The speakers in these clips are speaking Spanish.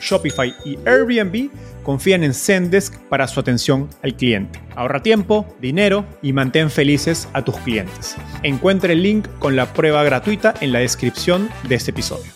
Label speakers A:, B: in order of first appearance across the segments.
A: Shopify y Airbnb confían en Zendesk para su atención al cliente. Ahorra tiempo, dinero y mantén felices a tus clientes. Encuentre el link con la prueba gratuita en la descripción de este episodio.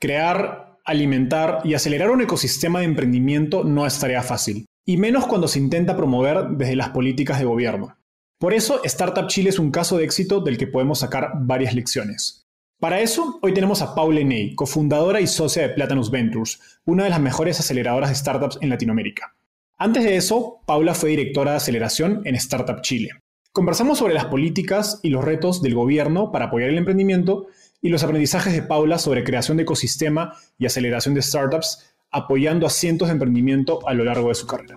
A: Crear, alimentar y acelerar un ecosistema de emprendimiento no es tarea fácil, y menos cuando se intenta promover desde las políticas de gobierno. Por eso, Startup Chile es un caso de éxito del que podemos sacar varias lecciones. Para eso, hoy tenemos a Paula Ney, cofundadora y socia de Platanus Ventures, una de las mejores aceleradoras de startups en Latinoamérica. Antes de eso, Paula fue directora de aceleración en Startup Chile. Conversamos sobre las políticas y los retos del gobierno para apoyar el emprendimiento y los aprendizajes de Paula sobre creación de ecosistema y aceleración de startups, apoyando a cientos de emprendimiento a lo largo de su carrera.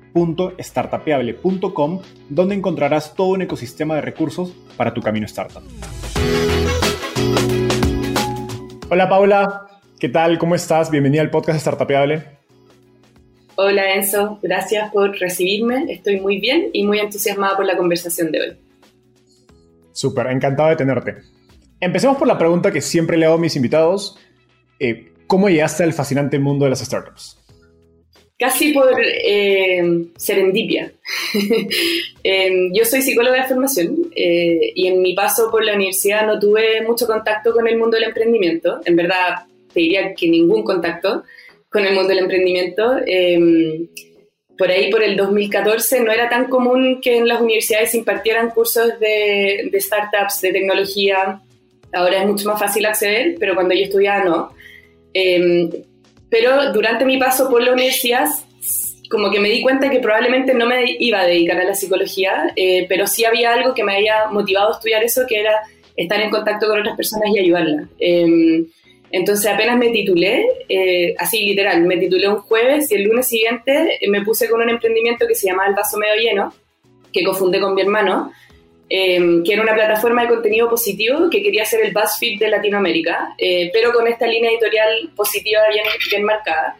A: www.startapeable.com, donde encontrarás todo un ecosistema de recursos para tu camino startup. Hola Paula, ¿qué tal? ¿Cómo estás? Bienvenida al podcast Startapeable.
B: Hola Enzo, gracias por recibirme. Estoy muy bien y muy entusiasmada por la conversación de hoy.
A: Súper, encantado de tenerte. Empecemos por la pregunta que siempre le hago a mis invitados. Eh, ¿Cómo llegaste al fascinante mundo de las startups?
B: Casi por eh, serendipia. Em, yo soy psicóloga de formación eh, y en mi paso por la universidad no tuve mucho contacto con el mundo del emprendimiento. En verdad, te diría que ningún contacto con el mundo del emprendimiento. Em, por ahí, por el 2014, no era tan común que en las universidades se impartieran cursos de, de startups, de tecnología. Ahora es mucho más fácil acceder, pero cuando yo estudiaba no. Em, pero durante mi paso por la universidad, como que me di cuenta que probablemente no me iba a dedicar a la psicología, eh, pero sí había algo que me había motivado a estudiar eso, que era estar en contacto con otras personas y ayudarlas. Em, entonces apenas me titulé, eh, así literal, me titulé un jueves y el lunes siguiente me puse con un emprendimiento que se llama El Vaso Medio Lleno, que cofundé con mi hermano, Em, que era una plataforma de contenido positivo que quería ser el BuzzFeed de Latinoamérica, eh, pero con esta línea editorial positiva bien, bien marcada.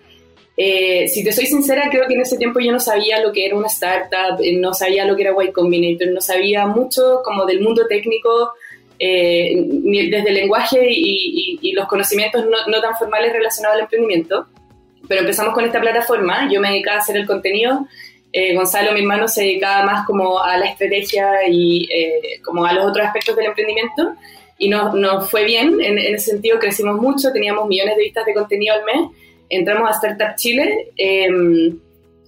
B: Eh, si te soy sincera, creo que en ese tiempo yo no sabía lo que era una startup, eh, no sabía lo que era Y Combinator, no sabía mucho como del mundo técnico, desde el lenguaje y, y, los conocimientos no, no, tan formales relacionados al emprendimiento. Pero empezamos con esta plataforma, yo me dedicaba a hacer el contenido eh, Gonzalo, mi hermano, se dedicaba más como a la estrategia y eh, como a los otros aspectos del emprendimiento. Y nos, nos fue bien, en, ese sentido crecimos mucho, teníamos millones de vistas de contenido al mes, entramos a Startup Chile em,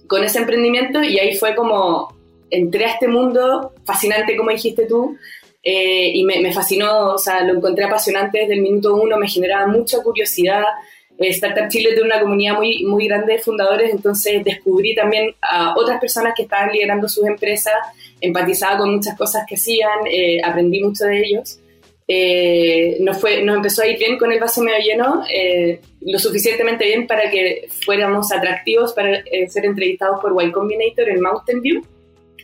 B: con ese emprendimiento y ahí fue como, entré a este mundo fascinante, como dijiste tú, eh, y me, me, fascinó, o sea, lo encontré apasionante desde el minuto uno, me generaba mucha curiosidad, Startup Chile tiene una comunidad muy, muy grande de fundadores, entonces descubrí también a otras personas que estaban liderando sus empresas, empatizaba con muchas cosas que hacían, eh, aprendí mucho de ellos. Eh, nos, fue, nos empezó a ir bien con el vaso medio lleno, lo suficientemente bien para que fuéramos atractivos para ser entrevistados por Y Combinator en Mountain View.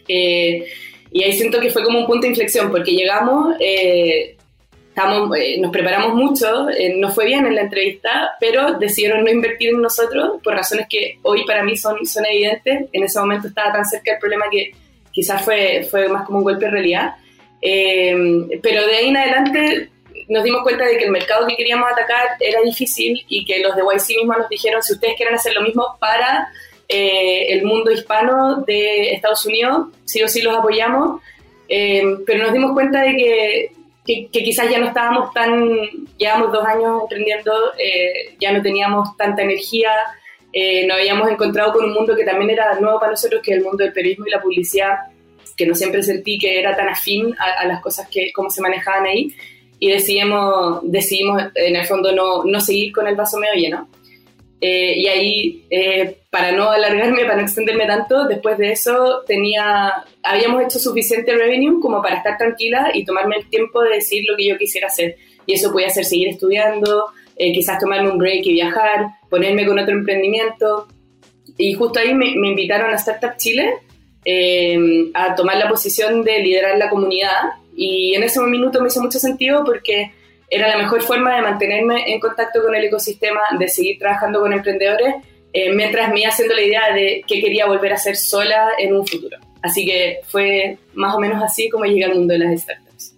B: y ahí siento que fue como un punto de inflexión, porque llegamos eh, nos preparamos mucho, eh, nos fue bien en la entrevista, pero decidieron no invertir en nosotros por razones que hoy para mí son, son evidentes. En ese momento estaba tan cerca el problema que quizás fue, fue más como un golpe de realidad. pero de ahí en adelante nos dimos cuenta de que el mercado que queríamos atacar era difícil y que los de YC mismos nos dijeron, si ustedes quieren hacer lo mismo para el mundo hispano de Estados Unidos, sí o sí los apoyamos. pero nos dimos cuenta de que que, quizás ya no estábamos tan, llevamos dos años emprendiendo, eh, ya no teníamos tanta energía, eh, nos habíamos encontrado con un mundo que también era nuevo para nosotros, que es el mundo del periodismo y la publicidad, que no siempre sentí que era tan afín a, las cosas que cómo se manejaban ahí, y decidimos, decidimos en el fondo no, no seguir con el vaso medio lleno. Eh, y ahí, eh, para no alargarme, para no extenderme tanto, después de eso tenía, habíamos hecho suficiente revenue como para estar tranquila y tomarme el tiempo de decir lo que yo quisiera hacer. Y eso podía ser seguir estudiando, eh, quizás tomarme un break y viajar, ponerme con otro emprendimiento. Y justo ahí me, me invitaron a Startup Chile a tomar la posición de liderar la comunidad. Y en ese minuto me hizo mucho sentido porque era la mejor forma de mantenerme en contacto con el ecosistema, de seguir trabajando con emprendedores, eh, mientras me iba haciendo la idea de qué quería volver a hacer sola en un futuro. Así que fue más o menos así como llegué al mundo de las startups.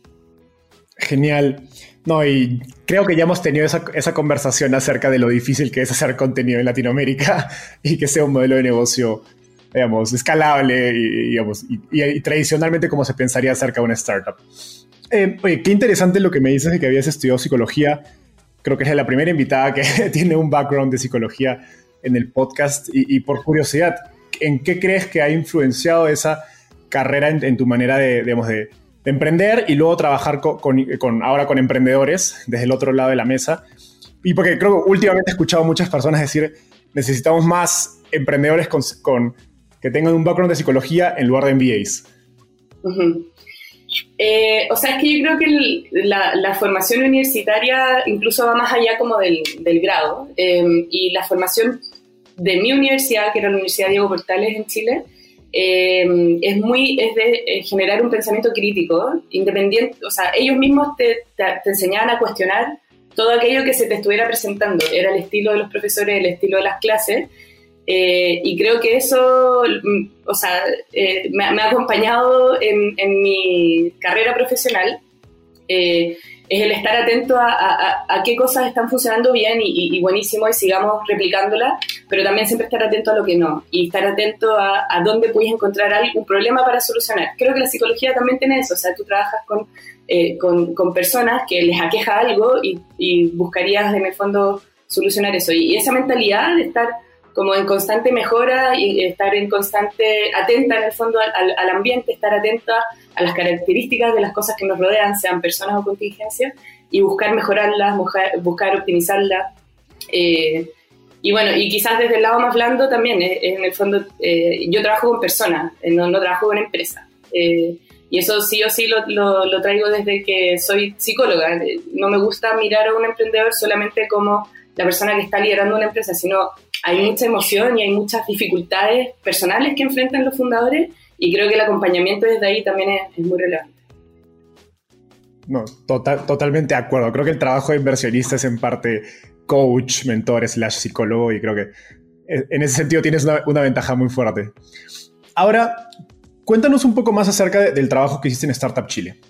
A: Genial. No, y creo que ya hemos tenido esa, conversación acerca de lo difícil que es hacer contenido en Latinoamérica y que sea un modelo de negocio, digamos, escalable y, digamos, y, y tradicionalmente como se pensaría acerca de una startup. Eh, oye, qué interesante lo que me dices de que habías estudiado psicología. Creo que es la primera invitada que tiene un background de psicología en el podcast. Y, por curiosidad, ¿en qué crees que ha influenciado esa carrera en, tu manera de, digamos, de, emprender y luego trabajar con, ahora con emprendedores desde el otro lado de la mesa? Y porque creo que últimamente he escuchado muchas personas decir, necesitamos más emprendedores con, que tengan un background de psicología en lugar de MBAs.
B: Eh, o sea, es que yo creo que la, formación universitaria incluso va más allá como del, grado. Em, y la formación de mi universidad, que era la Universidad Diego Portales en Chile, em, es muy, es de eh, generar un pensamiento crítico, independiente, o sea, ellos mismos te, te, te, enseñaban a cuestionar todo aquello que se te estuviera presentando. Era el estilo de los profesores, el estilo de las clases, eh, y creo que eso, mm, o sea, eh, me, ha acompañado en, mi carrera profesional. Eh, es el estar atento a, qué cosas están funcionando bien y, buenísimo y sigamos replicándolas, pero también siempre estar atento a lo que no y estar atento a, dónde puedes encontrar algún problema para solucionar. Creo que la psicología también tiene eso, o sea, tú trabajas con, con, con personas que les aqueja algo y, y, buscarías en el fondo solucionar eso. Y esa mentalidad de estar como en constante mejora y estar en constante atenta en el fondo al, ambiente, estar atenta a las características de las cosas que nos rodean, sean personas o contingencias, y buscar mejorarlas, buscar, optimizarlas. Eh, y bueno, y quizás desde el lado más blando también, eh, en el fondo, eh, yo trabajo con personas, no, no trabajo con empresas. y eso sí o sí lo, lo, lo traigo desde que soy psicóloga. No me gusta mirar a un emprendedor solamente como la persona que está liderando una empresa, sino hay mucha emoción y hay muchas dificultades personales que enfrentan los fundadores y creo que el acompañamiento desde ahí también es, muy relevante.
A: No, total, totalmente de acuerdo. Creo que el trabajo de inversionista es en parte coach, mentor, slash psicólogo y creo que e, en ese sentido tienes una, una ventaja muy fuerte. Ahora, cuéntanos un poco más acerca del trabajo que hiciste en Startup Chile.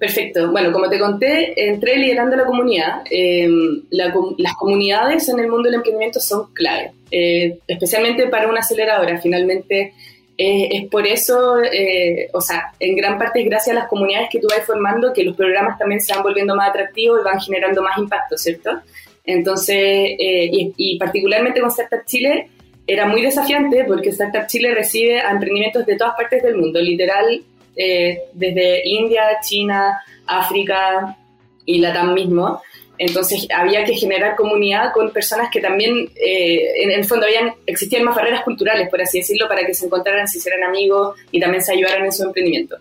B: Perfecto. Bueno, como te conté, entré liderando la comunidad. Em, las comunidades en el mundo del emprendimiento son clave, eh, especialmente para una aceleradora. Finalmente, eh, es por eso, eh, o sea, en gran parte es gracias a las comunidades que tú vas formando que los programas también se van volviendo más atractivos y van generando más impacto, ¿cierto? Entonces, y, particularmente con Startup Chile, era muy desafiante porque Startup Chile recibe a emprendimientos de todas partes del mundo. Literal, eh, desde India, China, África y Latam mismo. Entonces había que generar comunidad con personas que también, eh, en el fondo, habían, existían más barreras culturales, por así decirlo, para que se encontraran, se hicieran amigos y también se ayudaran en su emprendimiento.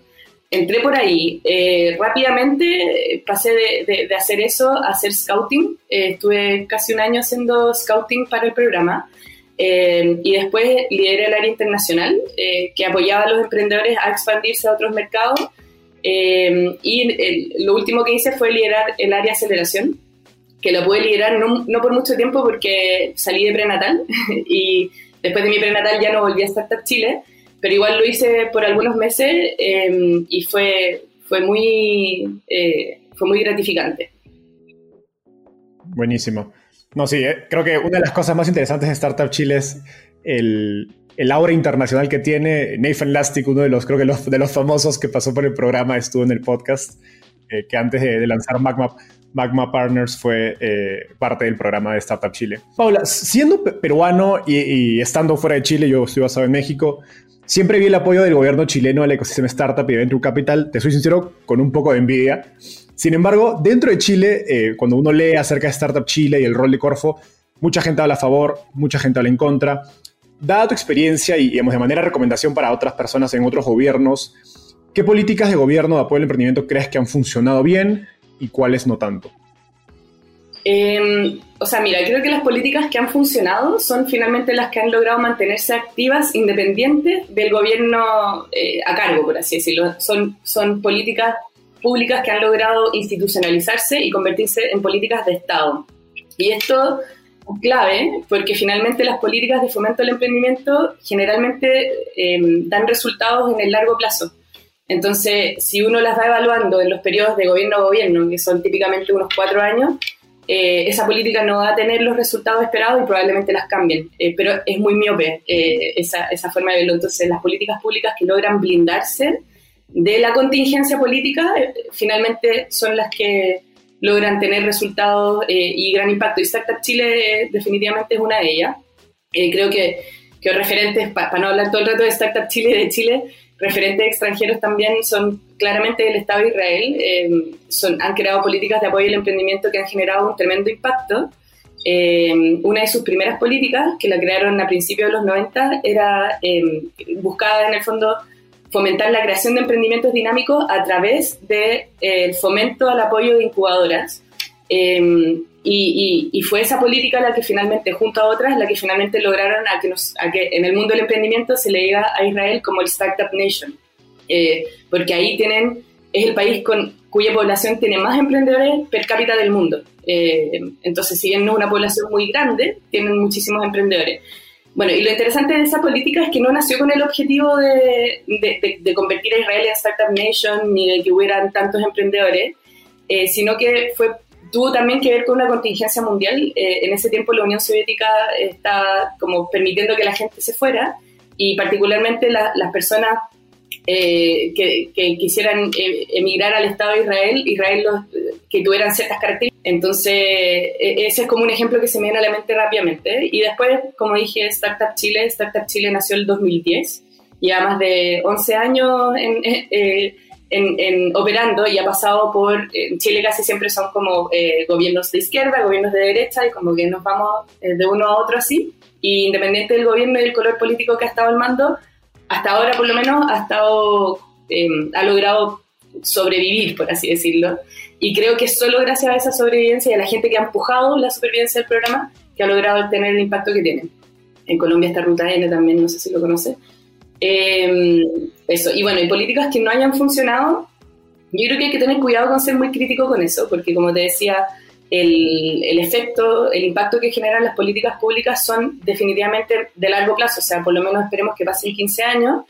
B: Entré por ahí. Eh, rápidamente pasé de, de, hacer eso a hacer scouting. estuve casi un año haciendo scouting para el programa. Eh, y después lideré el área internacional, eh, que apoyaba a los emprendedores a expandirse a otros mercados. Eh, y lo último que hice fue liderar el área aceleración, que lo pude liderar no, no por mucho tiempo porque salí de prenatal y después de mi prenatal ya no volví a Startup Chile, pero igual lo hice por algunos meses eh, y fue, fue, muy, eh, fue muy gratificante.
A: Buenísimo. No, sí, creo que una de las cosas más interesantes de Startup Chile es el, el aura internacional que tiene. Nathan Lastic, uno de los, creo que los, de los famosos que pasó por el programa, estuvo en el podcast, eh, que antes de, lanzar Magma, Magma Partners fue eh, parte del programa de Startup Chile. Paula, siendo peruano y, estando fuera de Chile, yo estoy basado en México, siempre vi el apoyo del gobierno chileno al ecosistema startup y Venture Capital, te soy sincero, con un poco de envidia. Sin embargo, dentro de Chile, eh, cuando uno lee acerca de Startup Chile y el rol de Corfo, mucha gente habla a favor, mucha gente habla en contra. Dada tu experiencia y, digamos, de manera recomendación para otras personas en otros gobiernos, ¿qué políticas de gobierno de apoyo al emprendimiento crees que han funcionado bien y cuáles no tanto?
B: Em, o sea, mira, creo que las políticas que han funcionado son finalmente las que han logrado mantenerse activas, independientes del gobierno eh, a cargo, por así decirlo. Son, son políticas públicas que han logrado institucionalizarse y convertirse en políticas de Estado. Y esto clave porque finalmente las políticas de fomento al emprendimiento generalmente em, dan resultados en el largo plazo. Entonces, si uno las va evaluando en los periodos de gobierno a gobierno, que son típicamente unos cuatro años, eh, esa política no va a tener los resultados esperados y probablemente las cambien. Eh, pero es muy miope eh, esa, esa, forma de verlo. Entonces, las políticas públicas que logran blindarse de la contingencia política finalmente son las que logran tener resultados eh, y gran impacto. Y Startup Chile eh, definitivamente es una de ellas. Eh, creo que, que referentes, para no hablar todo el rato de Startup Chile de Chile, referentes extranjeros también son claramente del Estado de Israel. son, han creado políticas de apoyo al emprendimiento que han generado un tremendo impacto. una de sus primeras políticas, que la crearon a principios de los 90, era buscada en el fondo fomentar la creación de emprendimientos dinámicos a través del de, fomento al apoyo de incubadoras. Em, y, fue esa política la que finalmente, junto a otras, la que finalmente lograron a que, nos, a que en el mundo del emprendimiento se le diga a Israel como el Startup Nation. Eh, porque ahí tienen, es el país con, cuya población tiene más emprendedores per cápita del mundo. Eh, entonces, si bien no es una población muy grande, tienen muchísimos emprendedores. Bueno, y lo interesante de esa política es que no nació con el objetivo de, de, convertir a Israel en Startup Nation ni de que hubieran tantos emprendedores, eh, sino que fue, tuvo también que ver con una contingencia mundial. Eh, en ese tiempo la Unión Soviética estaba como permitiendo que la gente se fuera y particularmente las personas eh, que, quisieran emigrar al Estado de Israel, Israel los, que tuvieran ciertas características entonces, e, ese es como un ejemplo que se me viene a la mente rápidamente. Y después, como dije, Startup Chile, Startup Chile nació en el 2010, ya más de 11 años eh, eh, en, en, operando y ha pasado por, en Chile casi siempre son como eh, gobiernos de izquierda, gobiernos de derecha y como que nos vamos de uno a otro así. Y independiente del gobierno y del color político que ha estado al mando, hasta ahora por lo menos ha estado, ha logrado sobrevivir, por así decirlo. Y creo que solo gracias a esa sobrevivencia y a la gente que ha empujado la supervivencia del programa que ha logrado tener el impacto que tiene. En Colombia está Ruta N también, no sé si lo conoce. Em, eso, y bueno, y políticas que no hayan funcionado, yo creo que hay que tener cuidado con ser muy crítico con eso, porque como te decía, el, el, efecto, el impacto que generan las políticas públicas son definitivamente de largo plazo, o sea, por lo menos esperemos que pasen 15 años,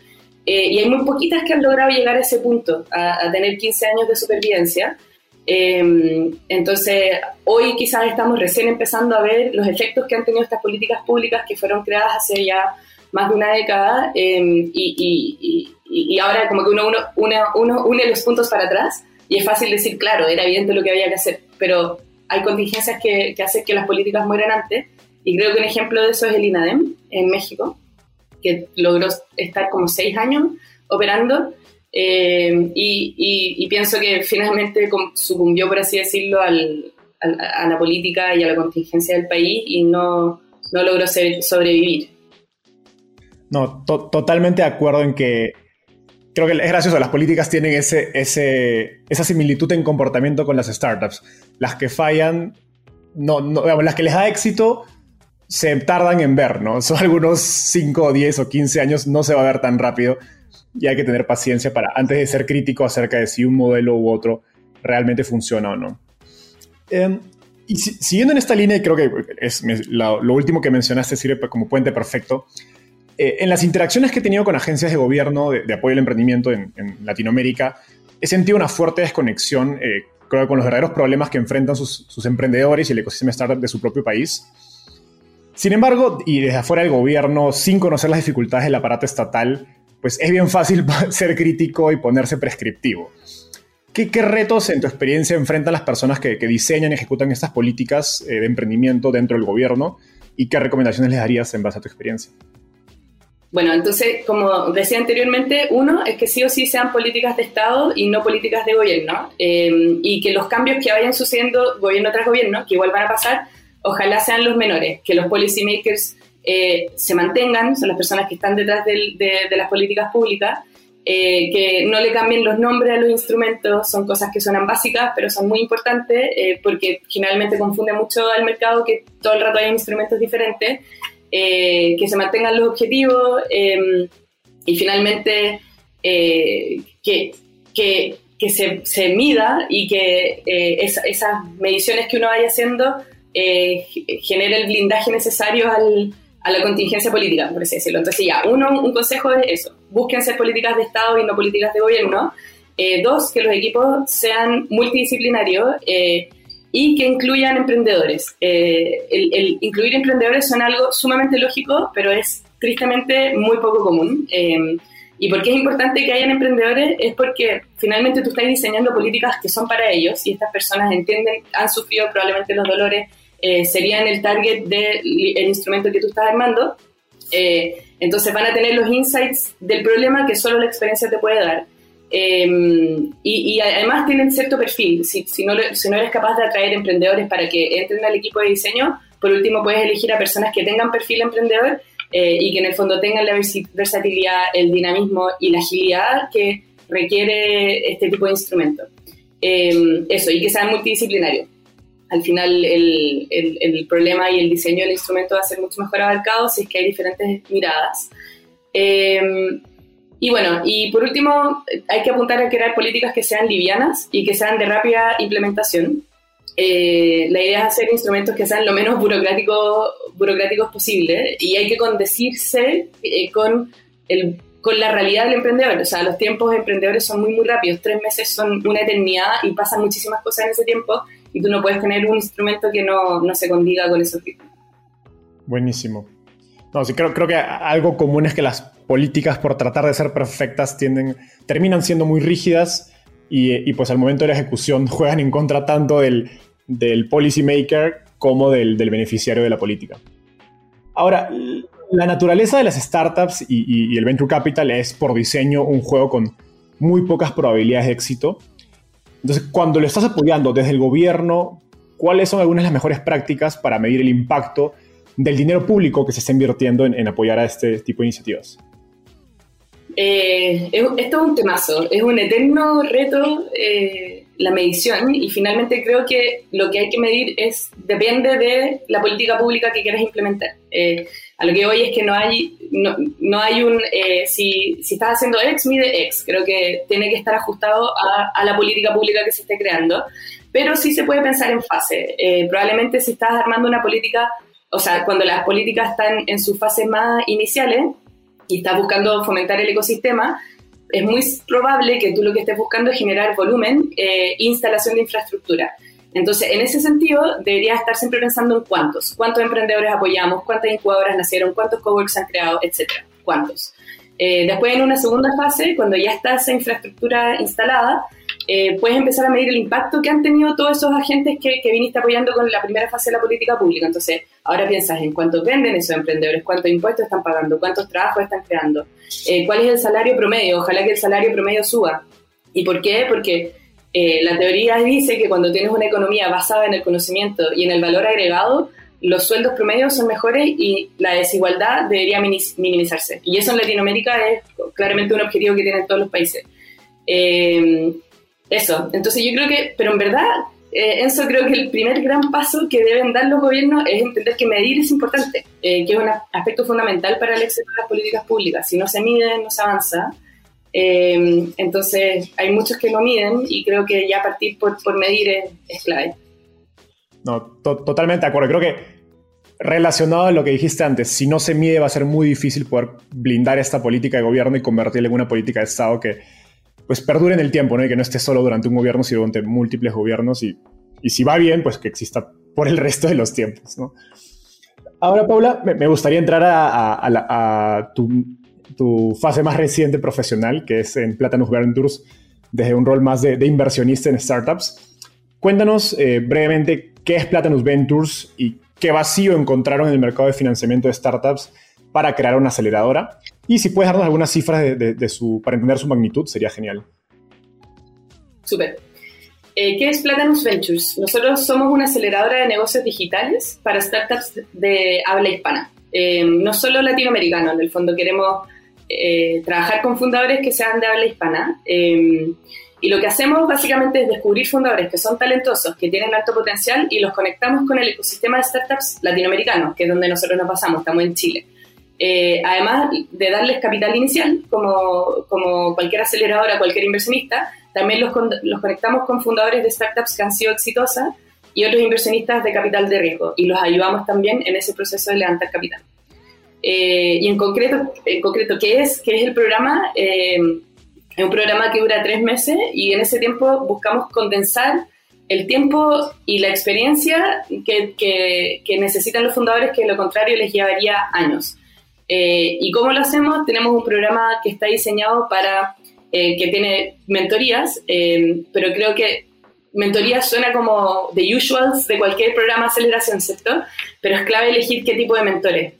B: eh, y hay muy poquitas que han logrado llegar a ese punto, a, a tener 15 años de supervivencia. Em, entonces, hoy quizás estamos recién empezando a ver los efectos que han tenido estas políticas públicas que fueron creadas hace ya más de una década em, y, y, ahora como que uno, uno, uno, une los puntos para atrás y es fácil decir, claro, era evidente lo que había que hacer, pero hay contingencias que, que hacen que las políticas mueran antes y creo que un ejemplo de eso es el INADEM en México, que logró estar como seis años operando eh, y, pienso que finalmente sucumbió, por así decirlo, al, a la política y a la contingencia del país y no, no logró sobrevivir.
A: No, totalmente de acuerdo en que creo que es gracioso, las políticas tienen ese, ese, esa similitud en comportamiento con las startups. Las que fallan, no, las que les da éxito se tardan en ver, ¿no? Son algunos 5, 10 o 15 años, no se va a ver tan rápido y hay que tener paciencia para, antes de ser crítico acerca de si un modelo u otro realmente funciona o no. Em, y siguiendo en esta línea, creo que es lo, último que mencionaste sirve como puente perfecto, eh, en las interacciones que he tenido con agencias de gobierno de, apoyo al emprendimiento en, Latinoamérica, he sentido una fuerte desconexión, eh, creo con los verdaderos problemas que enfrentan sus, emprendedores y el ecosistema startup de su propio país. Sin embargo, y desde afuera del gobierno, sin conocer las dificultades del aparato estatal, pues es bien fácil ser crítico y ponerse prescriptivo. ¿Qué, retos en tu experiencia enfrentan las personas que, diseñan y ejecutan estas políticas eh, de emprendimiento dentro del gobierno y qué recomendaciones les darías en base a tu experiencia?
B: Bueno, entonces, como decía anteriormente, uno es que sí o sí sean políticas de Estado y no políticas de gobierno, eh, y que los cambios que vayan sucediendo gobierno tras gobierno, que igual van a pasar, ojalá sean los menores, que los policymakers eh, se mantengan, son las personas que están detrás de, las políticas públicas, eh, que no le cambien los nombres a los instrumentos, son cosas que suenan básicas, pero son muy importantes eh, porque generalmente confunde mucho al mercado que todo el rato hay instrumentos diferentes, que se mantengan los objetivos em, y finalmente que, que, se, se, mida y que esas mediciones que uno vaya haciendo genere el blindaje necesario al, a la contingencia política, por así decirlo. Entonces ya, uno, un consejo es eso, busquen ser políticas de Estado y no políticas de gobierno. Eh, dos, que los equipos sean multidisciplinarios eh, y que incluyan emprendedores. Eh, el, incluir emprendedores son algo sumamente lógico, pero es tristemente muy poco común. y por qué es importante que hayan emprendedores es porque finalmente tú estás diseñando políticas que son para ellos y estas personas entienden, han sufrido probablemente los dolores eh, serían el target del instrumento que tú estás armando. Eh, entonces van a tener los insights del problema que solo la experiencia te puede dar. Em, y, además tienen cierto perfil. Si, si, no, si no eres capaz de atraer emprendedores para que entren al equipo de diseño, por último puedes elegir a personas que tengan perfil emprendedor eh, y que en el fondo tengan la versatilidad, el dinamismo y la agilidad que requiere este tipo de instrumento. Em, eso, y que sean multidisciplinarios al final el, el, problema y el diseño del instrumento va a ser mucho mejor abarcado si es que hay diferentes miradas. Em, y bueno, y por último, hay que apuntar a crear políticas que sean livianas y que sean de rápida implementación. Eh, la idea es hacer instrumentos que sean lo menos burocráticos burocráticos posible y hay que condecirse eh, con, el, con la realidad del emprendedor. O sea, los tiempos de emprendedores son muy, muy rápidos. Tres meses son una eternidad y pasan muchísimas cosas en ese tiempo y tú no puedes tener un instrumento que no, no se condiga con esos ritmos.
A: Buenísimo. No, sí, creo, que algo común es que las políticas por tratar de ser perfectas terminan siendo muy rígidas y, pues al momento de la ejecución juegan en contra tanto del, del policy maker como del, del, beneficiario de la política. Ahora, la naturaleza de las startups y, y el venture capital es por diseño un juego con muy pocas probabilidades de éxito entonces, cuando lo estás apoyando desde el gobierno, ¿cuáles son algunas de las mejores prácticas para medir el impacto del dinero público que se está invirtiendo en, apoyar a este tipo de iniciativas?
B: Eh, esto es un temazo, es un eterno reto eh, la medición y finalmente creo que lo que hay que medir es depende de la política pública que quieras implementar. Eh, a lo que hoy es que no hay, no, no hay un, eh, si, si, estás haciendo X, mide X. Creo que tiene que estar ajustado a, a, la política pública que se esté creando, pero sí se puede pensar en fase. Eh, probablemente si estás armando una política, o sea, cuando las políticas están en sus fases más iniciales y estás buscando fomentar el ecosistema, es muy probable que tú lo que estés buscando es generar volumen, e instalación de infraestructura. Entonces, en ese sentido, deberías estar siempre pensando en cuántos, cuántos emprendedores apoyamos, cuántas incubadoras nacieron, cuántos coworks han creado, etcétera, cuántos. Eh, después, en una segunda fase, cuando ya está esa infraestructura instalada, eh, puedes empezar a medir el impacto que han tenido todos esos agentes que, viniste apoyando con la primera fase de la política pública. Entonces, ahora piensas en cuántos venden esos emprendedores, cuántos impuestos están pagando, cuántos trabajos están creando, eh, cuál es el salario promedio, ojalá que el salario promedio suba. ¿Y por qué? Porque eh, la teoría dice que cuando tienes una economía basada en el conocimiento y en el valor agregado, los sueldos promedios son mejores y la desigualdad debería minimizarse. Y eso en Latinoamérica es claramente un objetivo que tienen todos los países. Eh, eso, entonces yo creo que, pero en verdad, eh, Enzo, creo que el primer gran paso que deben dar los gobiernos es entender que medir es importante, eh, que es un aspecto fundamental para el éxito de las políticas públicas. Si no se mide, no se avanza. Eh, entonces, hay muchos que no miden y creo que ya partir por, medir es, clave.
A: No, totalmente de acuerdo. Creo que relacionado a lo que dijiste antes, si no se mide va a ser muy difícil poder blindar esta política de gobierno y convertirla en una política de Estado que pues perdure en el tiempo, ¿no? Y que no esté solo durante un gobierno, sino durante múltiples gobiernos y, si va bien, pues que exista por el resto de los tiempos. Ahora, Paula, me, gustaría entrar a, tu, tu, fase más reciente profesional, que es en Platanus Ventures, desde un rol más de, inversionista en startups. Cuéntanos eh, brevemente qué es Platanus Ventures y qué vacío encontraron en el mercado de financiamiento de startups para crear una aceleradora. Y si puedes darnos algunas cifras de, su, para entender su magnitud, sería genial.
B: Súper. Eh, ¿Qué es Platanus Ventures? Nosotros somos una aceleradora de negocios digitales para startups de habla hispana. Eh, no solo latinoamericano, en el fondo queremos eh, trabajar con fundadores que sean de habla hispana. Y lo que hacemos básicamente es descubrir fundadores que son talentosos, que tienen alto potencial y los conectamos con el ecosistema de startups latinoamericanos, que es donde nosotros nos pasamos, estamos en Chile. Eh, además de darles capital inicial, como, como cualquier aceleradora, cualquier inversionista, también los, los conectamos con fundadores de startups que han sido exitosas y otros inversionistas de capital de riesgo y los ayudamos también en ese proceso de levantar capital. Eh, y en concreto, en concreto, ¿qué es? ¿Qué es el programa? Eh, es un programa que dura tres meses y en ese tiempo buscamos condensar el tiempo y la experiencia que, que, necesitan los fundadores, que de lo contrario les llevaría años. Eh, ¿Y cómo lo hacemos? Tenemos un programa que está diseñado para, eh, que tiene mentorías, eh, pero creo que mentorías suena como the usuals de cualquier programa de aceleración, ¿cierto? Pero es clave elegir qué tipo de mentores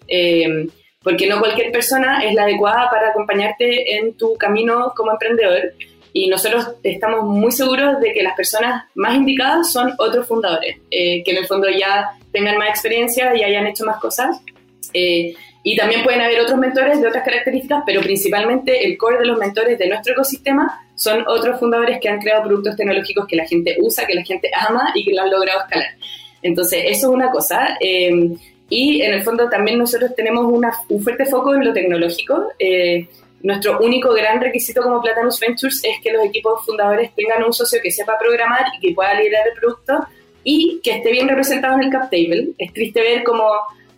B: porque no cualquier persona es la adecuada para acompañarte en tu camino como emprendedor. Y nosotros estamos muy seguros de que las personas más indicadas son otros fundadores, eh, que en el fondo ya tengan más experiencia y hayan hecho más cosas. Eh, y también pueden haber otros mentores de otras características, pero principalmente el core de los mentores de nuestro ecosistema son otros fundadores que han creado productos tecnológicos que la gente usa, que la gente ama y que lo han logrado escalar. Entonces, eso es una cosa. Eh, y en el fondo también nosotros tenemos un fuerte foco en lo tecnológico. Eh, nuestro único gran requisito como Platanus Ventures es que los equipos fundadores tengan un socio que sepa programar y que pueda liderar el producto y que esté bien representado en el cap table. Es triste ver como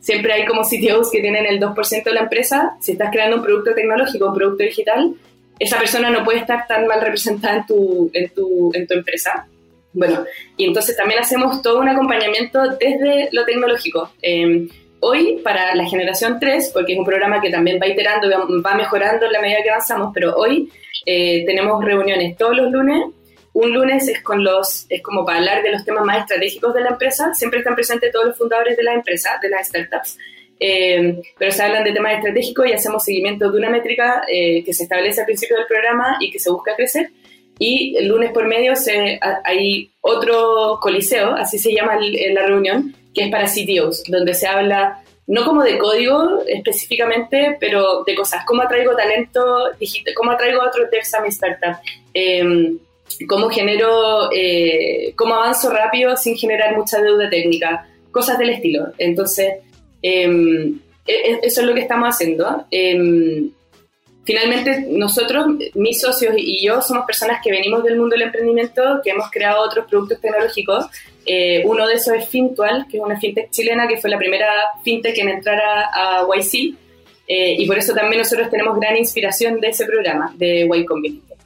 B: siempre hay como CTOs que tienen el 2% de la empresa. Si estás creando un producto tecnológico, un producto digital, esa persona no puede estar tan mal representada en tu, en tu, en tu empresa. Bueno, y entonces también hacemos todo un acompañamiento desde lo tecnológico. Em, hoy, para la generación 3, porque es un programa que también va iterando, va mejorando en la medida que avanzamos, pero hoy eh, tenemos reuniones todos los lunes. Un lunes es, con los, es como para hablar de los temas más estratégicos de la empresa. Siempre están presentes todos los fundadores de la empresa, de las startups. Em, pero se hablan de temas estratégicos y hacemos seguimiento de una métrica eh, que se establece al principio del programa y que se busca crecer y el lunes por medio se, hay otro coliseo, así se llama la reunión, que es para CTOs, donde se habla no como de código específicamente, pero de cosas, cómo atraigo talento digital, cómo atraigo otro devs a mi startup, em, cómo genero, eh, cómo avanzo rápido sin generar mucha deuda técnica, cosas del estilo. Entonces, em, e, e, eso es lo que estamos haciendo. Em, finalmente nosotros, mis socios y yo, somos personas que venimos del mundo del emprendimiento, que hemos creado otros productos tecnológicos. Eh, uno de esos es Fintual, que es una fintech chilena, que fue la primera fintech en entrar a, YC. Eh, y por eso también nosotros tenemos gran inspiración de ese programa, de Y Combinator.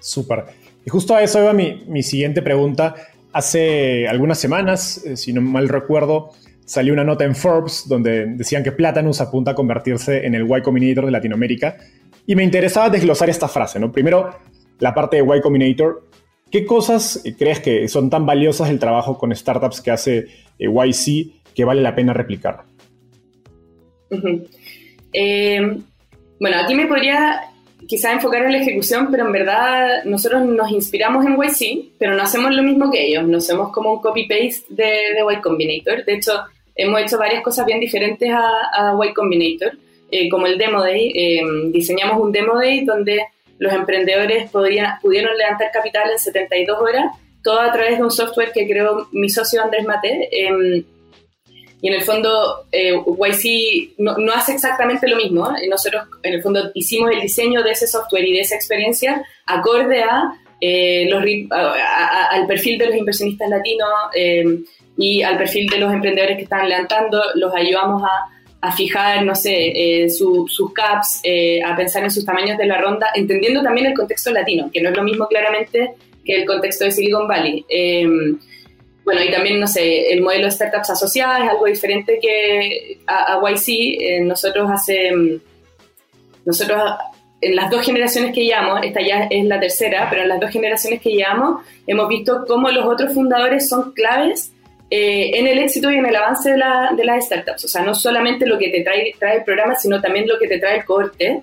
A: Súper. Y justo a eso iba mi, mi siguiente pregunta. Hace algunas semanas, eh, si no mal recuerdo, salió una nota en Forbes donde decían que Platanus apunta a convertirse en el Y Combinator de Latinoamérica. Y me interesaba desglosar esta frase, ¿no? Primero, la parte de Y Combinator. ¿Qué cosas crees que son tan valiosas el trabajo con startups que hace eh, YC que vale la pena replicar?
B: Eh, bueno, aquí me podría quizás enfocar en la ejecución, pero en verdad nosotros nos inspiramos en YC, pero no hacemos lo mismo que ellos, no hacemos como un copy-paste de, de Y Combinator. De hecho, hemos hecho varias cosas bien diferentes a, a Y Combinator, eh, como el Demo Day. Eh, diseñamos un Demo Day donde los emprendedores podían, pudieron levantar capital en 72 horas todo a través de un software que creó mi socio Andrés Mate. Em, y en el fondo, eh, YC no, no, hace exactamente lo mismo. Nosotros, en el fondo, hicimos el diseño de ese software y de esa experiencia acorde a, eh, los, al perfil de los inversionistas latinos em, y al perfil de los emprendedores que están levantando. Los ayudamos a a fijar, no sé, eh, sus caps, eh, a pensar en sus tamaños de la ronda, entendiendo también el contexto latino, que no es lo mismo claramente que el contexto de Silicon Valley. Bueno, y también, no sé, el modelo de startups asociadas es algo diferente que a, YC. Eh, nosotros hace, em, nosotros en las dos generaciones que llevamos, esta ya es la tercera, pero en las dos generaciones que llevamos hemos visto cómo los otros fundadores son claves eh, en el éxito y en el avance de, la, de, las startups. O sea, no solamente lo que te trae, trae el programa, sino también lo que te trae el cohorte.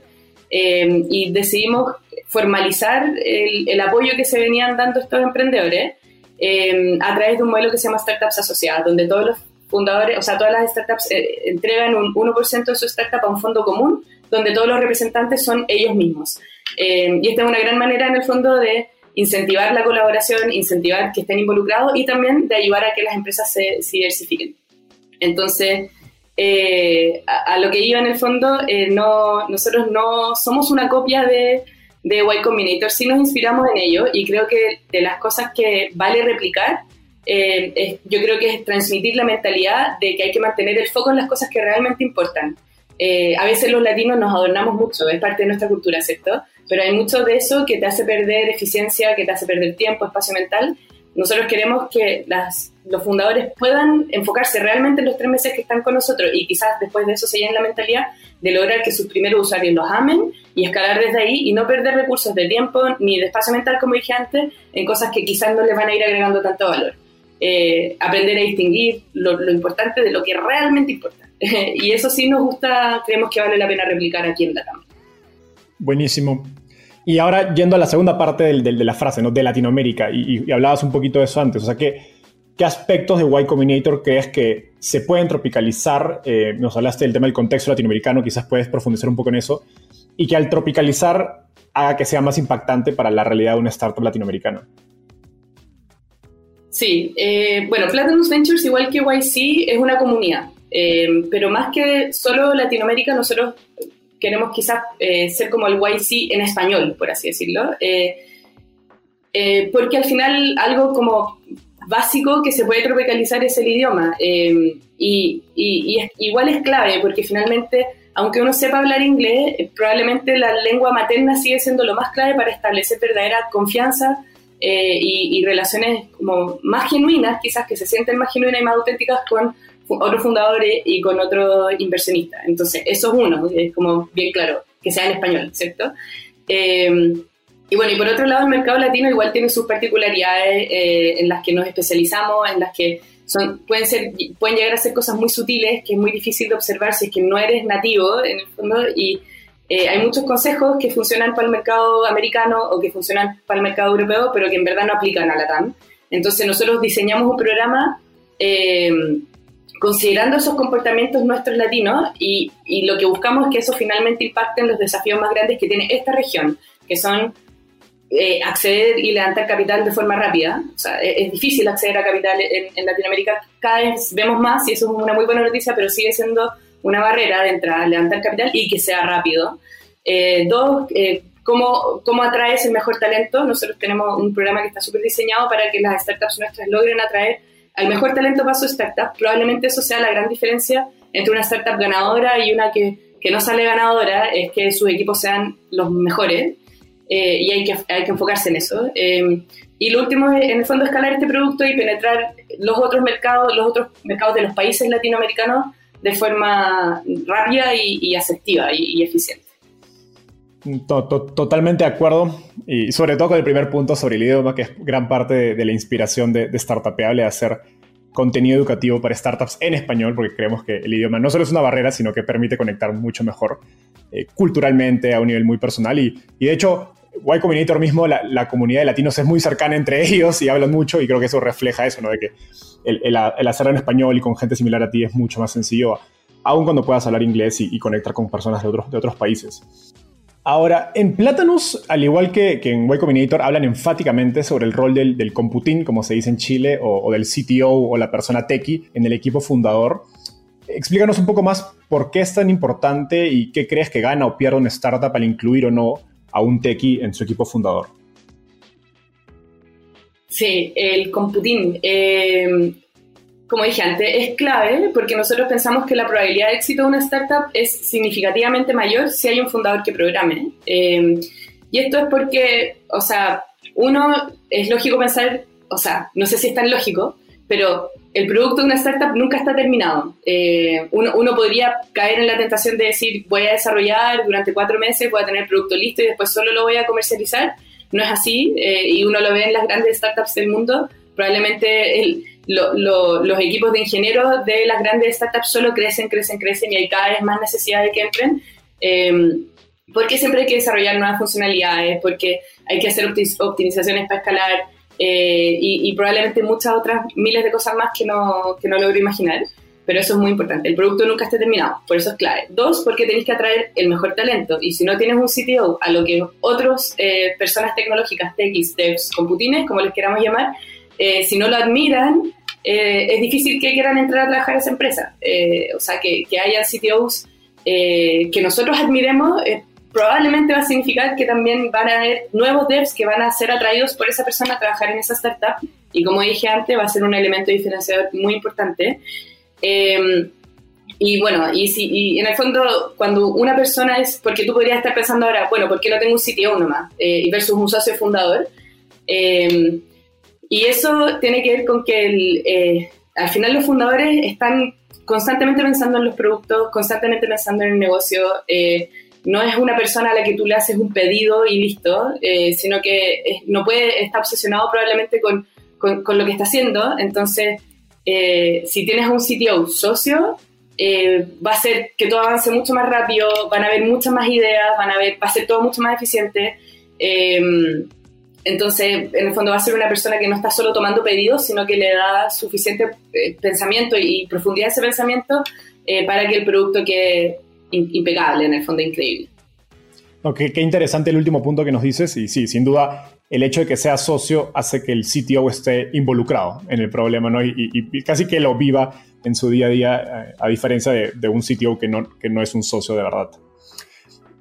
B: Eh, y decidimos formalizar el, el, apoyo que se venían dando estos emprendedores eh, a través de un modelo que se llama Startups Asociadas, donde todos los fundadores, o sea, todas las startups entregan un 1% de su startup a un fondo común, donde todos los representantes son ellos mismos. y esta es una gran manera, en el fondo, de incentivar la colaboración, incentivar que estén involucrados y también de ayudar a que las empresas se, diversifiquen. Entonces, eh, a, lo que iba en el fondo, eh, no, nosotros no somos una copia de, de Y Combinator, sí nos inspiramos en ello y creo que de las cosas que vale replicar, eh, yo creo que es transmitir la mentalidad de que hay que mantener el foco en las cosas que realmente importan. a veces los latinos nos adornamos mucho, es parte de nuestra cultura, ¿cierto? pero hay mucho de eso que te hace perder eficiencia, que te hace perder tiempo, espacio mental. Nosotros queremos que las, los fundadores puedan enfocarse realmente en los tres meses que están con nosotros y quizás después de eso se llenen la mentalidad de lograr que sus primeros usuarios los amen y escalar desde ahí y no perder recursos de tiempo ni de espacio mental, como dije antes, en cosas que quizás no les van a ir agregando tanto valor. Eh, aprender a distinguir lo, importante de lo que realmente importa. y eso sí nos gusta, creemos que vale la pena replicar aquí en Latam.
A: Buenísimo. Y ahora yendo a la segunda parte del, de la frase, ¿no? De Latinoamérica, y, hablabas un poquito de eso antes, o sea, ¿qué, qué aspectos de Y Combinator crees que se pueden tropicalizar? Eh, nos hablaste del tema del contexto latinoamericano, quizás puedes profundizar un poco en eso, y que al tropicalizar haga que sea más impactante para la realidad de una startup latinoamericana.
B: Sí, eh, bueno, Platinum Ventures, igual que YC, es una comunidad, eh, pero más que solo Latinoamérica, nosotros queremos quizás ser como el YC en español, por así decirlo, porque al final algo como básico que se puede tropicalizar es el idioma, y, igual es clave, porque finalmente, aunque uno sepa hablar inglés, probablemente la lengua materna sigue siendo lo más clave para establecer verdadera confianza y, y relaciones como más genuinas, quizás que se sienten más genuinas y más auténticas con otros fundadores y con otros inversionistas. Entonces, eso es uno, es como bien claro, que sea en español, ¿cierto? Eh, y bueno, y por otro lado, el mercado latino igual tiene sus particularidades eh, en las que nos especializamos, en las que son, pueden, ser, pueden llegar a ser cosas muy sutiles, que es muy difícil de observar si es que no eres nativo, en el fondo, y eh, hay muchos consejos que funcionan para el mercado americano o que funcionan para el mercado europeo, pero que en verdad no aplican a la TAM. Entonces, nosotros diseñamos un programa considerando esos comportamientos nuestros latinos y, y, lo que buscamos es que eso finalmente impacte en los desafíos más grandes que tiene esta región, que son eh, acceder y levantar capital de forma rápida. O sea, es, difícil acceder a capital en, Latinoamérica, cada vez vemos más y eso es una muy buena noticia, pero sigue siendo una barrera de entrar a levantar capital y que sea rápido. Eh, dos, eh, ¿cómo, ¿cómo atraes el mejor talento? Nosotros tenemos un programa que está súper diseñado para que las startups nuestras logren atraer al mejor talento para su startup. Probablemente eso sea la gran diferencia entre una startup ganadora y una que, que no sale ganadora, es que sus equipos sean los mejores eh, y hay que, hay que enfocarse en eso. Eh, y lo último es, en el fondo, escalar este producto y penetrar los otros mercados, los otros mercados de los países latinoamericanos de forma rápida y, y y eficiente.
A: Totalmente de acuerdo, y sobre todo con el primer punto sobre el idioma, que es gran parte de, la inspiración de, de Startupable, hacer contenido educativo para startups en español, porque creemos que el idioma no solo es una barrera, sino que permite conectar mucho mejor eh, culturalmente a un nivel muy personal. Y, y de hecho, Y Combinator mismo, la, comunidad de latinos es muy cercana entre ellos y hablan mucho, y creo que eso refleja eso, ¿no? De que el, el, hacerlo en español y con gente similar a ti es mucho más sencillo, aun cuando puedas hablar inglés y, conectar con personas de otros, de otros países. Ahora, en Platanus, al igual que, en Y Combinator, hablan enfáticamente sobre el rol del, computín, como se dice en Chile, o, del CTO o la persona techie en el equipo fundador. Explícanos un poco más por qué es tan importante y qué crees que gana o pierde una startup al incluir o no a un techie en su equipo fundador.
B: Sí, el computín. Eh, como dije antes, es clave porque nosotros pensamos que la probabilidad de éxito de una startup es significativamente mayor si hay un fundador que programe. Eh, y esto es porque, o sea, uno, es lógico pensar, o sea, no sé si es tan lógico, pero el producto de una startup nunca está terminado. Eh, uno, uno, podría caer en la tentación de decir, voy a desarrollar durante cuatro meses, voy a tener el producto listo y después solo lo voy a comercializar. No es así, eh, y uno lo ve en las grandes startups del mundo. Probablemente el, los equipos de ingenieros de las grandes startups solo crecen, crecen, crecen y hay cada vez más necesidad de que entren. Em, porque siempre hay que desarrollar nuevas funcionalidades, porque hay que hacer optimizaciones para escalar eh, y, probablemente muchas otras miles de cosas más que no, que no logro imaginar. Pero eso es muy importante. El producto nunca esté terminado, por eso es clave. Dos, porque tenéis que atraer el mejor talento. Y si no tienes un CTO a lo que otras eh, personas tecnológicas, techs, devs, computines, como les queramos llamar, eh, si no lo admiran, eh, es difícil que quieran entrar a trabajar a esa empresa. Eh, o sea, que, que hayan CTOs que nosotros admiremos, probablemente va a significar que también van a haber nuevos devs que van a ser atraídos por esa persona a trabajar en esa startup. Y como dije antes, va a ser un elemento diferenciador muy importante. y bueno, y, si, y en el fondo, cuando una persona es, porque tú podrías estar pensando ahora, bueno, ¿por qué no tengo un CTO nomás? Eh, versus un socio fundador. Eh, y eso tiene que ver con que eh, al final los fundadores están constantemente pensando en los productos, constantemente pensando en el negocio. Eh, no es una persona a la que tú le haces un pedido y listo, eh, sino que no puede estar obsesionado probablemente con, con, lo que está haciendo. Entonces, si tienes un CTO socio, va a ser que todo avance mucho más rápido, van a haber muchas más ideas, van a ver, va a ser todo mucho más eficiente. Entonces, en el fondo va a ser una persona que no está solo tomando pedidos, sino que le da suficiente eh, pensamiento y, profundidad a ese pensamiento eh, para que el producto quede impecable, en el fondo increíble.
A: Ok, qué interesante el último punto que nos dices y sí, sin duda el hecho de que sea socio hace que el CTO esté involucrado en el problema ¿no? y, casi que lo viva en su día a día, eh, a diferencia de, un CTO que no, que no es un socio de verdad.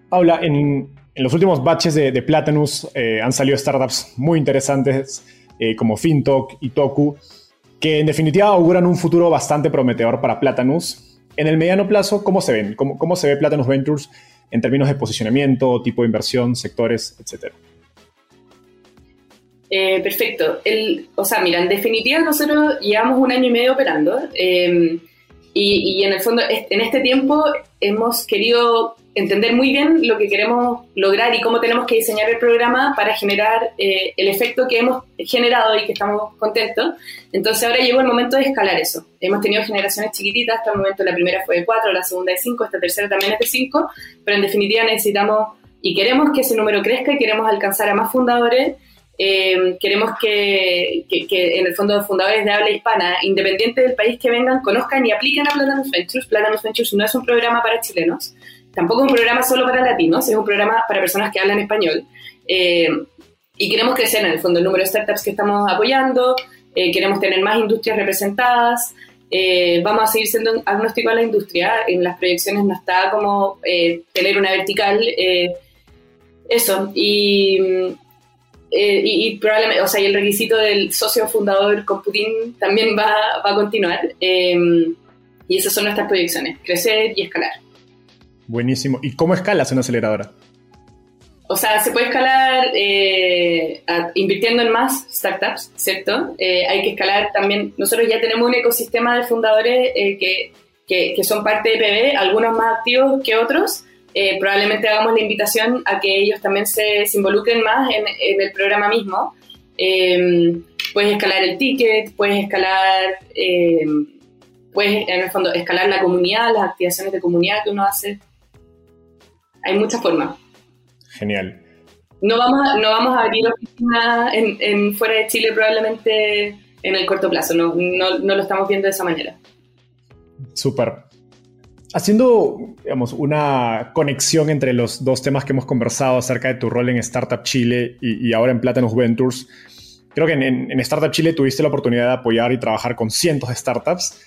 A: Paula, en, los últimos batches de, de Platanus eh, han salido startups muy interesantes eh, como FinTalk y Toku, que en definitiva auguran un futuro bastante prometedor para Platanus. En el mediano plazo, ¿cómo se ven? ¿Cómo, cómo se ve Platanus Ventures en términos de posicionamiento, tipo de inversión, sectores, etcétera?
B: Eh, perfecto. O sea, mira, en definitiva nosotros llevamos un año y medio operando y, y, en el fondo en este tiempo hemos querido entender muy bien lo que queremos lograr y cómo tenemos que diseñar el programa para generar eh, el efecto que hemos generado y que estamos contentos. Entonces ahora llegó el momento de escalar eso. Hemos tenido generaciones chiquititas, hasta el momento la primera fue de 4, la segunda de 5, esta tercera también es de 5, pero en definitiva necesitamos y queremos que ese número crezca y queremos alcanzar a más fundadores. Eh, queremos que, que, en el fondo fundadores de habla hispana, independiente del país que vengan, conozcan y apliquen a Platanus Ventures. Platanus Ventures no es un programa para chilenos, tampoco es un programa solo para latinos, es un programa para personas que hablan español. Eh, y queremos crecer en el fondo el número de startups que estamos apoyando, eh, queremos tener más industrias representadas, eh, vamos a seguir siendo agnóstico a la industria, en las proyecciones no está como tener una vertical, eso, y, probablemente, o sea, y el requisito del socio fundador con Putin también va a continuar, y esas son nuestras proyecciones, crecer y escalar.
A: Buenísimo. ¿Y cómo escalas una aceleradora?
B: O sea, se puede escalar eh, invirtiendo en más startups, ¿cierto? Eh, hay que escalar también. Nosotros ya tenemos un ecosistema de fundadores eh, que, que, son parte de PB, algunos más activos que otros. probablemente hagamos la invitación a que ellos también se, se involucren más en, en, el programa mismo. puedes escalar el ticket, puedes escalar, puedes en el fondo escalar la comunidad, las activaciones de comunidad que uno hace hay muchas formas.
A: Genial.
B: No vamos a, no vamos a abrir oficina en, fuera de Chile probablemente en el corto plazo, no, no, no lo estamos viendo de esa manera.
A: Súper. haciendo, digamos, una conexión entre los dos temas que hemos conversado acerca de tu rol en Startup Chile y, ahora en Platinum Ventures, creo que en, Startup Chile tuviste la oportunidad de apoyar y trabajar con cientos de startups,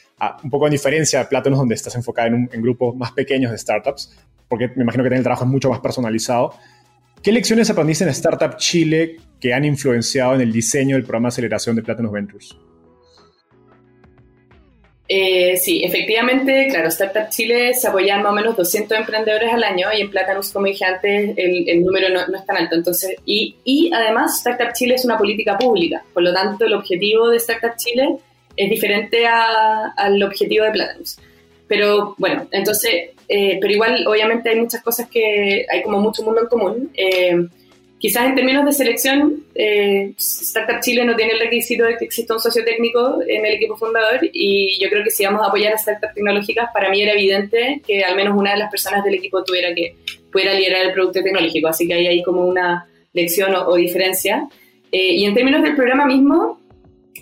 A: un poco en diferencia de Platinum, donde estás enfocada en, en, grupos más pequeños de startups, porque me imagino que el trabajo es mucho más personalizado. ¿Qué lecciones aprendiste en Startup Chile que han influenciado en el diseño del programa de aceleración de Platinum Ventures?
B: Eh, sí, efectivamente, claro, Startup Chile se apoyan más o menos 200 emprendedores al año y en Platanus, como dije antes, el, número no, es tan alto. Entonces, y, y, además, Startup Chile es una política pública, por lo tanto, el objetivo de Startup Chile es diferente al objetivo de Platanus. Pero bueno, entonces, eh, pero igual, obviamente, hay muchas cosas que hay como mucho mundo en común. Eh, Quizás en términos de selección, eh, Startup Chile no tiene el requisito de que exista un socio técnico en el equipo fundador y yo creo que si vamos a apoyar a startups tecnológicas, para mí era evidente que al menos una de las personas del equipo tuviera que pudiera liderar el producto tecnológico, así que ahí hay como una lección o, diferencia. Eh, y en términos del programa mismo,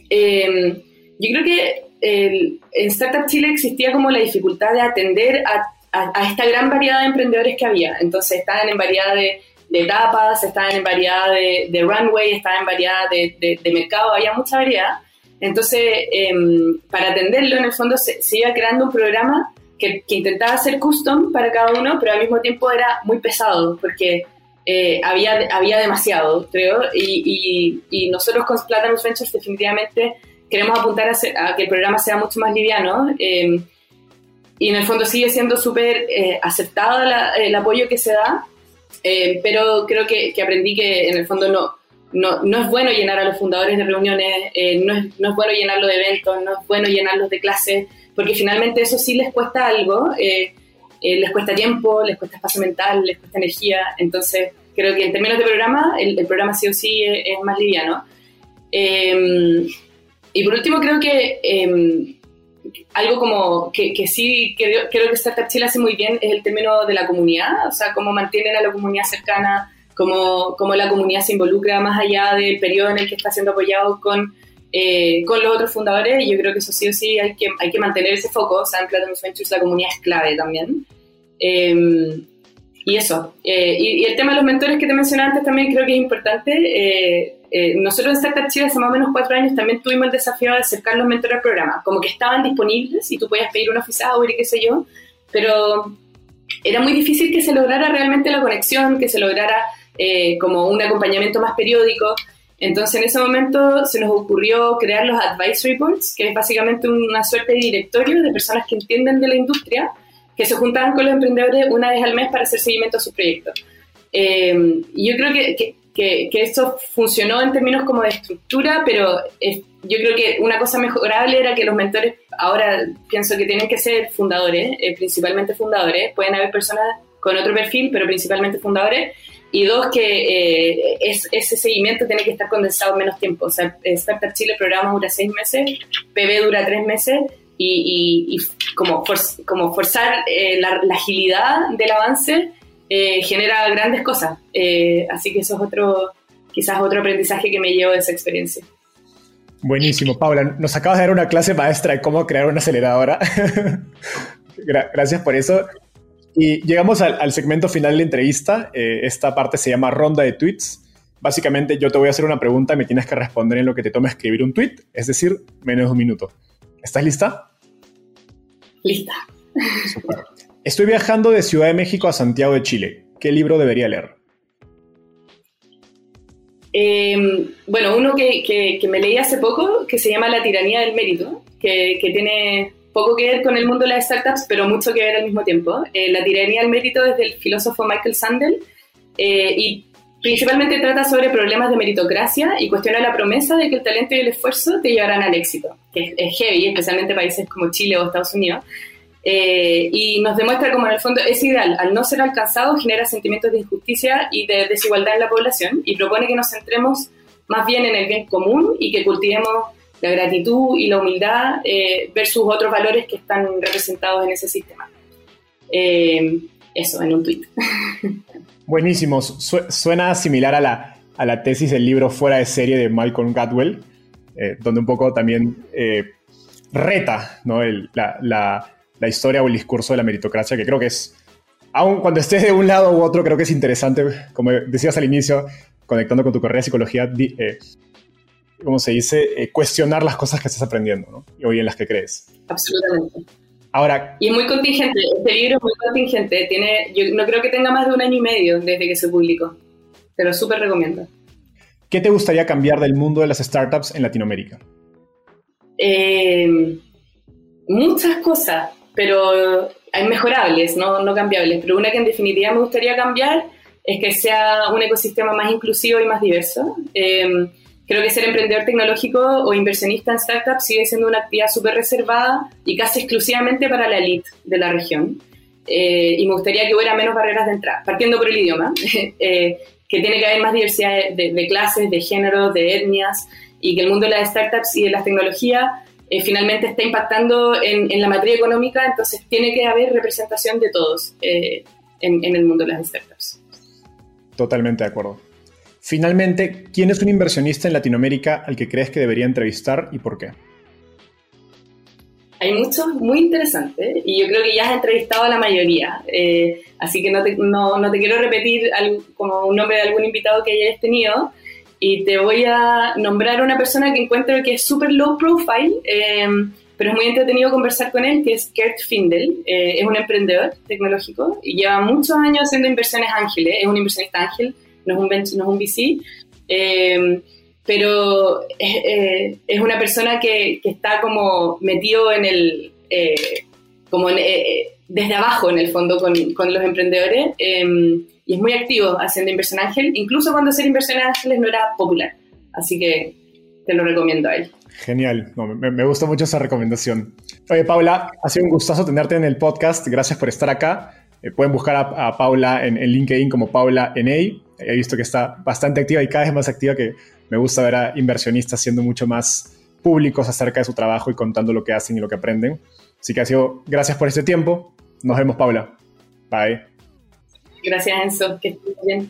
B: em, yo creo que en Startup Chile existía como la dificultad de atender a, a esta gran variedad de emprendedores que había, entonces estaban en variedad de de etapas, estaban en variedad de, runway, estaban en variedad de, mercado, había mucha variedad. Entonces, em, para atenderlo, en el fondo se, iba creando un programa que, intentaba hacer custom para cada uno, pero al mismo tiempo era muy pesado, porque eh, había, había demasiado, creo, y, y, nosotros con Platinum Ventures definitivamente queremos apuntar a, que el programa sea mucho más liviano. Em, y en el fondo sigue siendo súper eh, aceptado el apoyo que se da, eh, pero creo que, aprendí que en el fondo no, no, no, es bueno llenar a los fundadores de reuniones, eh, no, es, no, es, bueno llenarlo de eventos, no es bueno llenarlos de clases, porque finalmente eso sí les cuesta algo, eh, les cuesta tiempo, les cuesta espacio mental, les cuesta energía, entonces creo que en términos de programa, el, programa sí o sí es, más liviano. Y por último creo que algo como que, que sí creo, creo, que Startup Chile hace muy bien es el término de la comunidad, o sea, cómo mantienen a la comunidad cercana, cómo, cómo la comunidad se involucra más allá del periodo en el que está siendo apoyado con, eh, con los otros fundadores, y yo creo que eso sí o sí hay que, hay que mantener ese foco, o sea, en Platinum Ventures la comunidad es clave también. Em, y eso, eh, y, el tema de los mentores que te mencioné antes también creo que es importante. Eh, eh, nosotros en Startup Chile hace más o menos cuatro años también tuvimos el desafío de acercar los mentores al programa, como que estaban disponibles y tú podías pedir un office hour y qué sé yo, pero era muy difícil que se lograra realmente la conexión, que se lograra eh, como un acompañamiento más periódico. Entonces en ese momento se nos ocurrió crear los advisory boards, que es básicamente una suerte de directorio de personas que entienden de la industria, que se juntaban con los emprendedores una vez al mes para hacer seguimiento a sus proyectos. Eh, yo creo que, que, que, esto funcionó en términos como de estructura, pero yo creo que una cosa mejorable era que los mentores, ahora pienso que tienen que ser fundadores, eh, principalmente fundadores, pueden haber personas con otro perfil, pero principalmente fundadores, y dos, que eh, ese seguimiento tiene que estar condensado en menos tiempo. O sea, Startup Chile, programa dura seis meses, PB dura tres meses, y, como, como forzar eh, la, la agilidad del avance eh, genera grandes cosas. Eh, así que eso es otro, quizás otro aprendizaje que me llevo de esa experiencia.
A: Buenísimo, Paula. Nos acabas de dar una clase maestra de cómo crear una aceleradora. Gracias por eso. Y llegamos al, segmento final de la entrevista. Eh, esta parte se llama ronda de tweets. Básicamente yo te voy a hacer una pregunta y me tienes que responder en lo que te toma escribir un tweet, es decir, menos de un minuto. ¿Estás lista?
B: Lista.
A: Super. Estoy viajando de Ciudad de México a Santiago de Chile. ¿Qué libro debería leer?
B: Em, bueno, uno que, me leí hace poco, que se llama La tiranía del mérito, que, tiene poco que ver con el mundo de las startups, pero mucho que ver al mismo tiempo. Eh, la tiranía del mérito es del filósofo Michael Sandel eh, y principalmente trata sobre problemas de meritocracia y cuestiona la promesa de que el talento y el esfuerzo te llevarán al éxito, que es heavy, especialmente países como Chile o Estados Unidos. Eh, y nos demuestra cómo en el fondo es ideal, al no ser alcanzado genera sentimientos de injusticia y de desigualdad en la población y propone que nos centremos más bien en el bien común y que cultivemos la gratitud y la humildad eh, versus otros valores que están representados en ese sistema. Eh, eso, en un tweet.
A: Buenísimo, suena similar a la, a la tesis del libro Fuera de serie de Malcolm Gladwell, donde un poco también reta ¿no? la la historia o el discurso de la meritocracia, que creo que es, aun cuando estés de un lado u otro, creo que es interesante, como decías al inicio, conectando con tu carrera de psicología, eh, ¿cómo se dice? Eh, cuestionar las cosas que estás aprendiendo, ¿no? Y en las que crees.
B: Absolutamente.
A: Ahora,
B: y es muy contingente, este libro es muy contingente. Tiene, yo no creo que tenga más de un año y medio desde que se publicó, pero súper recomiendo.
A: ¿Qué te gustaría cambiar del mundo de las startups en Latinoamérica?
B: Eh, muchas cosas, pero hay mejorables, no, no cambiables. Pero una que en definitiva me gustaría cambiar es que sea un ecosistema más inclusivo y más diverso. Eh, Creo que ser emprendedor tecnológico o inversionista en startups sigue siendo una actividad súper reservada y casi exclusivamente para la elite de la región. Eh, y me gustaría que hubiera menos barreras de entrada, partiendo por el idioma, eh, que tiene que haber más diversidad de, clases, de géneros, de etnias, y que el mundo de las startups y de las tecnologías eh, finalmente está impactando en, la materia económica, entonces tiene que haber representación de todos en, en el mundo de las startups.
A: Totalmente de acuerdo. Finalmente, ¿quién es un inversionista en Latinoamérica al que crees que debería entrevistar y por qué?
B: Hay muchos muy interesantes y yo creo que ya has entrevistado a la mayoría, eh, así que no te, no, te quiero repetir como un nombre de algún invitado que hayas tenido y te voy a nombrar una persona que encuentro que es súper low profile, eh, pero es muy entretenido conversar con él, que es Kurt Findel, eh, es un emprendedor tecnológico y lleva muchos años haciendo inversiones ángeles, es un inversionista ángel no es un, bench, no es un VC, em, pero es, es, una persona que, que, está como metido en el, eh, como eh, desde abajo en el fondo con, con los emprendedores em, y es muy activo haciendo inversión ángel, incluso cuando hacer inversión ángeles no era popular. Así que te lo recomiendo a él.
A: Genial, me, me, gusta mucho esa recomendación. Oye, Paula, ha sido un gustazo tenerte en el podcast. Gracias por estar acá. Eh, pueden buscar a, Paula en, LinkedIn como Paula NA. He visto que está bastante activa y cada vez más activa, que me gusta ver a inversionistas siendo mucho más públicos acerca de su trabajo y contando lo que hacen y lo que aprenden. Así que ha sido, gracias por este tiempo. Nos vemos, Paula. Bye.
B: Gracias, Enzo. Que estés bien.